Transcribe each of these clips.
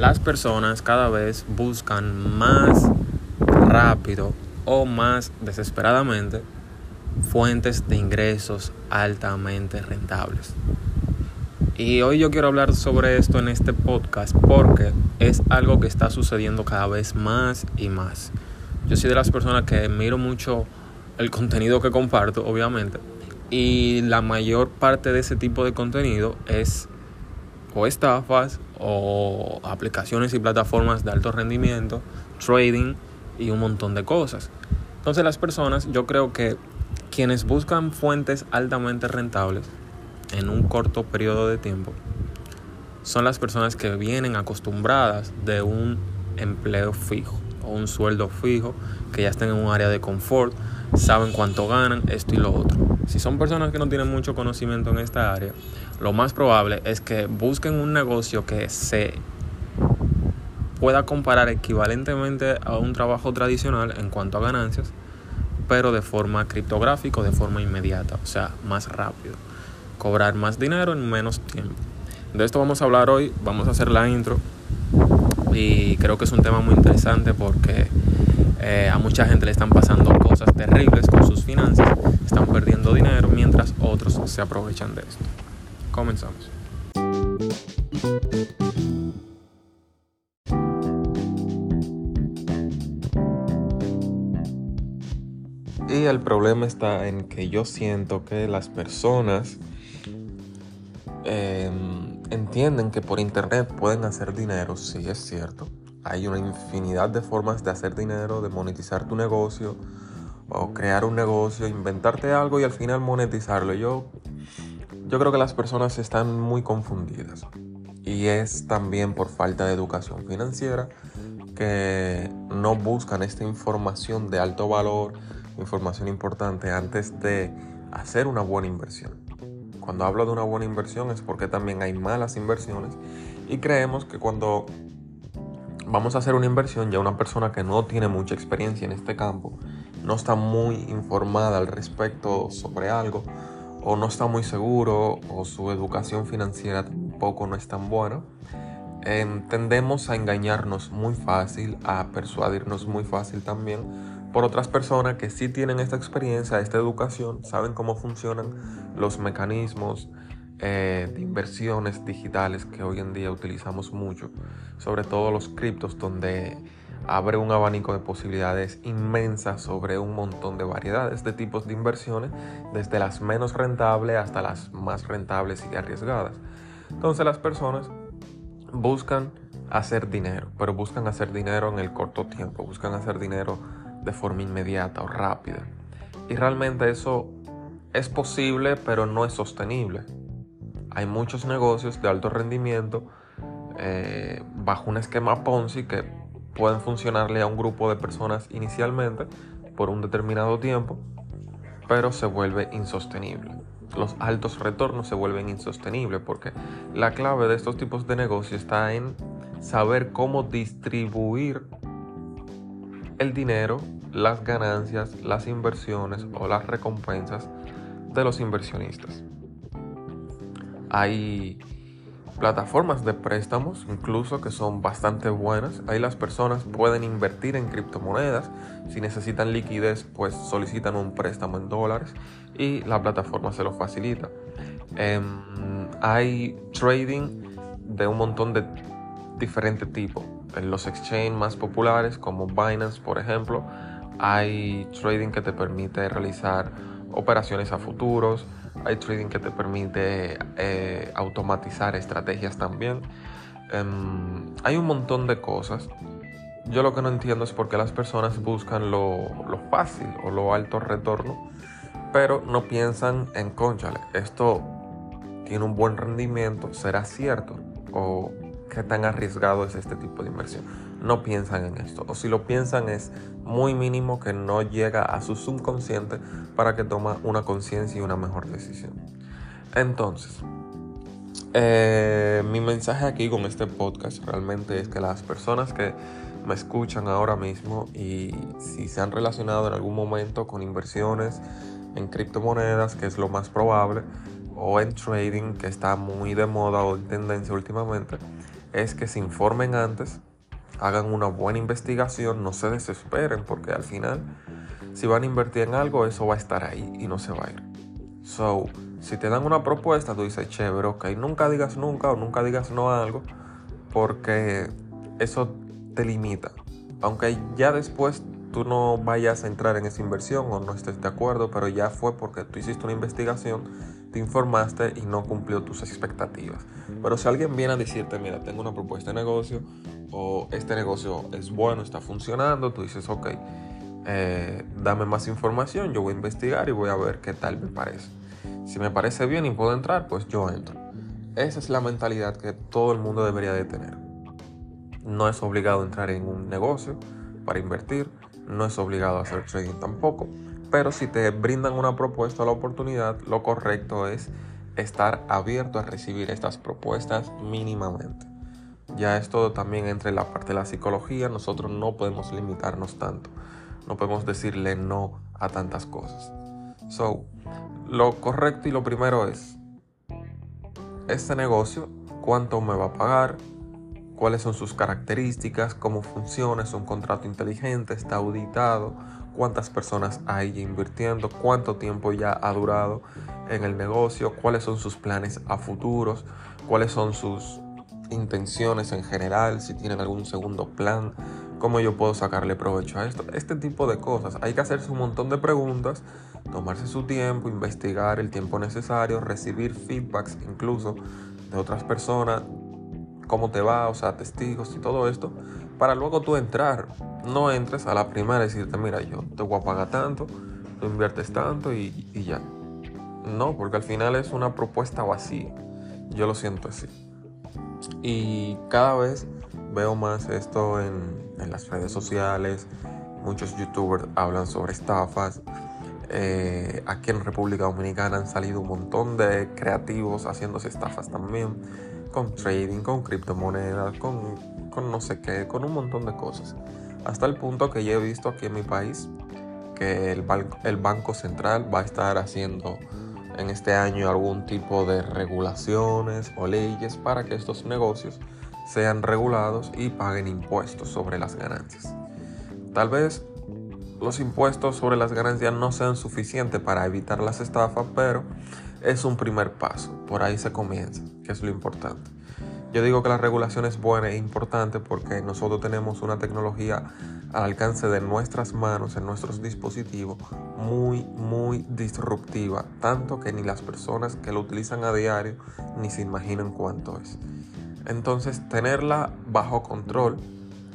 las personas cada vez buscan más rápido o más desesperadamente fuentes de ingresos altamente rentables. Y hoy yo quiero hablar sobre esto en este podcast porque es algo que está sucediendo cada vez más y más. Yo soy de las personas que miro mucho el contenido que comparto, obviamente, y la mayor parte de ese tipo de contenido es o estafas o aplicaciones y plataformas de alto rendimiento, trading y un montón de cosas. Entonces las personas, yo creo que quienes buscan fuentes altamente rentables en un corto periodo de tiempo son las personas que vienen acostumbradas de un empleo fijo o un sueldo fijo, que ya estén en un área de confort, saben cuánto ganan, esto y lo otro. Si son personas que no tienen mucho conocimiento en esta área, lo más probable es que busquen un negocio que se pueda comparar equivalentemente a un trabajo tradicional en cuanto a ganancias, pero de forma criptográfica de forma inmediata, o sea, más rápido cobrar más dinero en menos tiempo. De esto vamos a hablar hoy, vamos a hacer la intro y creo que es un tema muy interesante porque eh, a mucha gente le están pasando cosas terribles con sus finanzas, están perdiendo dinero mientras otros se aprovechan de esto. Comenzamos. Y el problema está en que yo siento que las personas Em, entienden que por internet pueden hacer dinero, sí es cierto. Hay una infinidad de formas de hacer dinero, de monetizar tu negocio o crear un negocio, inventarte algo y al final monetizarlo. Yo, yo creo que las personas están muy confundidas y es también por falta de educación financiera que no buscan esta información de alto valor, información importante antes de hacer una buena inversión. Cuando hablo de una buena inversión es porque también hay malas inversiones y creemos que cuando vamos a hacer una inversión ya una persona que no tiene mucha experiencia en este campo, no está muy informada al respecto sobre algo o no está muy seguro o su educación financiera tampoco no es tan buena, tendemos a engañarnos muy fácil, a persuadirnos muy fácil también por otras personas que sí tienen esta experiencia, esta educación, saben cómo funcionan los mecanismos eh, de inversiones digitales que hoy en día utilizamos mucho, sobre todo los criptos, donde abre un abanico de posibilidades inmensas sobre un montón de variedades de tipos de inversiones, desde las menos rentables hasta las más rentables y arriesgadas. Entonces las personas buscan hacer dinero, pero buscan hacer dinero en el corto tiempo, buscan hacer dinero de forma inmediata o rápida. Y realmente eso es posible, pero no es sostenible. Hay muchos negocios de alto rendimiento eh, bajo un esquema Ponzi que pueden funcionarle a un grupo de personas inicialmente por un determinado tiempo, pero se vuelve insostenible. Los altos retornos se vuelven insostenibles porque la clave de estos tipos de negocios está en saber cómo distribuir el dinero, las ganancias, las inversiones o las recompensas de los inversionistas. Hay plataformas de préstamos incluso que son bastante buenas. Ahí las personas pueden invertir en criptomonedas. Si necesitan liquidez, pues solicitan un préstamo en dólares y la plataforma se lo facilita. Em, hay trading de un montón de diferentes tipos en los exchanges más populares como Binance, por ejemplo, hay trading que te permite realizar operaciones a futuros, hay trading que te permite eh, automatizar estrategias también. Em, hay un montón de cosas. Yo lo que no entiendo es por qué las personas buscan lo, fácil o lo alto retorno, pero no piensan en, conchale, esto tiene un buen rendimiento, será cierto, o qué tan arriesgado es este tipo de inversión. No piensan en esto. O si lo piensan es muy mínimo que no llega a su subconsciente para que toma una conciencia y una mejor decisión. Entonces, eh, mi mensaje aquí con este podcast realmente es que las personas que me escuchan ahora mismo y si se han relacionado en algún momento con inversiones en criptomonedas, que es lo más probable, o en trading, que está muy de moda o en tendencia últimamente, es que se informen antes, hagan una buena investigación, no se desesperen porque al final si van a invertir en algo eso va a estar ahí y no se va a ir. So, si te dan una propuesta, tú dices, chévere, ok, nunca digas nunca o nunca digas no a algo porque eso te limita. Aunque ya después tú no vayas a entrar en esa inversión o no estés de acuerdo, pero ya fue porque tú hiciste una investigación, te informaste y no cumplió tus expectativas. Pero si alguien viene a decirte, mira, tengo una propuesta de negocio o este negocio es bueno, está funcionando, tú dices, ok, eh, dame más información, yo voy a investigar y voy a ver qué tal me parece. Si me parece bien y puedo entrar, pues yo entro. Esa es la mentalidad que todo el mundo debería de tener. No es obligado entrar en un negocio para invertir, no es obligado hacer trading tampoco. Pero si te brindan una propuesta o la oportunidad, lo correcto es estar abierto a recibir estas propuestas mínimamente. Ya esto también entre la parte de la psicología, nosotros no podemos limitarnos tanto. No podemos decirle no a tantas cosas. So, lo correcto y lo primero es, este negocio, cuánto me va a pagar, cuáles son sus características, cómo funciona, es un contrato inteligente, está auditado, cuántas personas hay invirtiendo, cuánto tiempo ya ha durado en el negocio, cuáles son sus planes a futuros, cuáles son sus intenciones en general, si tienen algún segundo plan, cómo yo puedo sacarle provecho a esto. Este tipo de cosas. Hay que hacerse un montón de preguntas, tomarse su tiempo, investigar el tiempo necesario, recibir feedbacks incluso de otras personas, cómo te va, o sea, testigos y todo esto, para luego tú entrar. No entres a la primera y decirte, mira, yo te voy a pagar tanto, tú inviertes tanto y, y ya. No, porque al final es una propuesta vacía. Yo lo siento así. Y cada vez veo más esto en, en las redes sociales. Muchos youtubers hablan sobre estafas. Eh, aquí en República Dominicana han salido un montón de creativos haciéndose estafas también con trading, con criptomonedas, con, con no sé qué, con un montón de cosas. Hasta el punto que ya he visto aquí en mi país que el, Banco Central va a estar haciendo en este año algún tipo de regulaciones o leyes para que estos negocios sean regulados y paguen impuestos sobre las ganancias. Tal vez los impuestos sobre las ganancias no sean suficientes para evitar las estafas, pero es un primer paso. Por ahí se comienza, que es lo importante. Yo digo que la regulación es buena e importante porque nosotros tenemos una tecnología al alcance de nuestras manos, en nuestros dispositivos, muy, muy disruptiva, tanto que ni las personas que lo utilizan a diario ni se imaginan cuánto es. Entonces, tenerla bajo control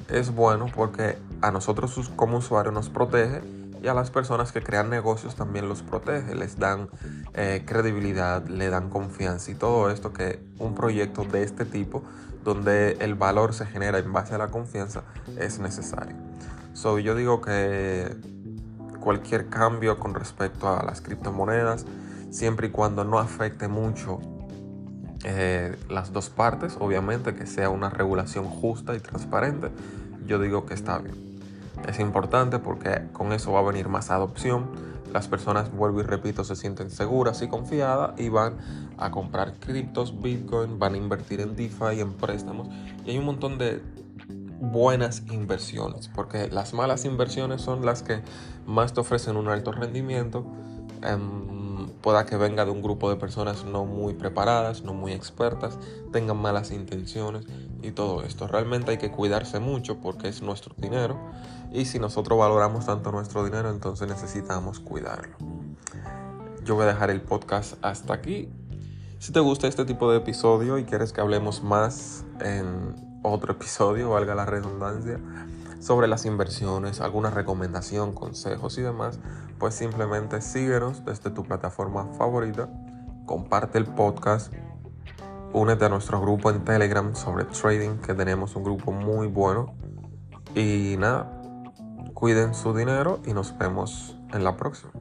es bueno porque a nosotros como usuarios nos protege y a las personas que crean negocios también los protege, les dan eh, credibilidad, le dan confianza y todo esto que un proyecto de este tipo, donde el valor se genera en base a la confianza, es necesario. So, yo digo que cualquier cambio con respecto a las criptomonedas, siempre y cuando no afecte mucho eh, las dos partes, obviamente que sea una regulación justa y transparente, yo digo que está bien. Es importante porque con eso va a venir más adopción. Las personas, vuelvo y repito, se sienten seguras y confiadas y van a comprar criptos, Bitcoin, van a invertir en DeFi, en préstamos. Y hay un montón de buenas inversiones, porque las malas inversiones son las que más te ofrecen un alto rendimiento. Em, pueda que venga de un grupo de personas no muy preparadas, no muy expertas, tengan malas intenciones y todo esto. Realmente hay que cuidarse mucho porque es nuestro dinero y si nosotros valoramos tanto nuestro dinero, entonces necesitamos cuidarlo. Yo voy a dejar el podcast hasta aquí. Si te gusta este tipo de episodio y quieres que hablemos más en otro episodio, valga la redundancia, sobre las inversiones, alguna recomendación, consejos y demás, pues simplemente síguenos desde tu plataforma favorita, comparte el podcast, únete a nuestro grupo en Telegram sobre trading, que tenemos un grupo muy bueno. Y nada, cuiden su dinero y nos vemos en la próxima.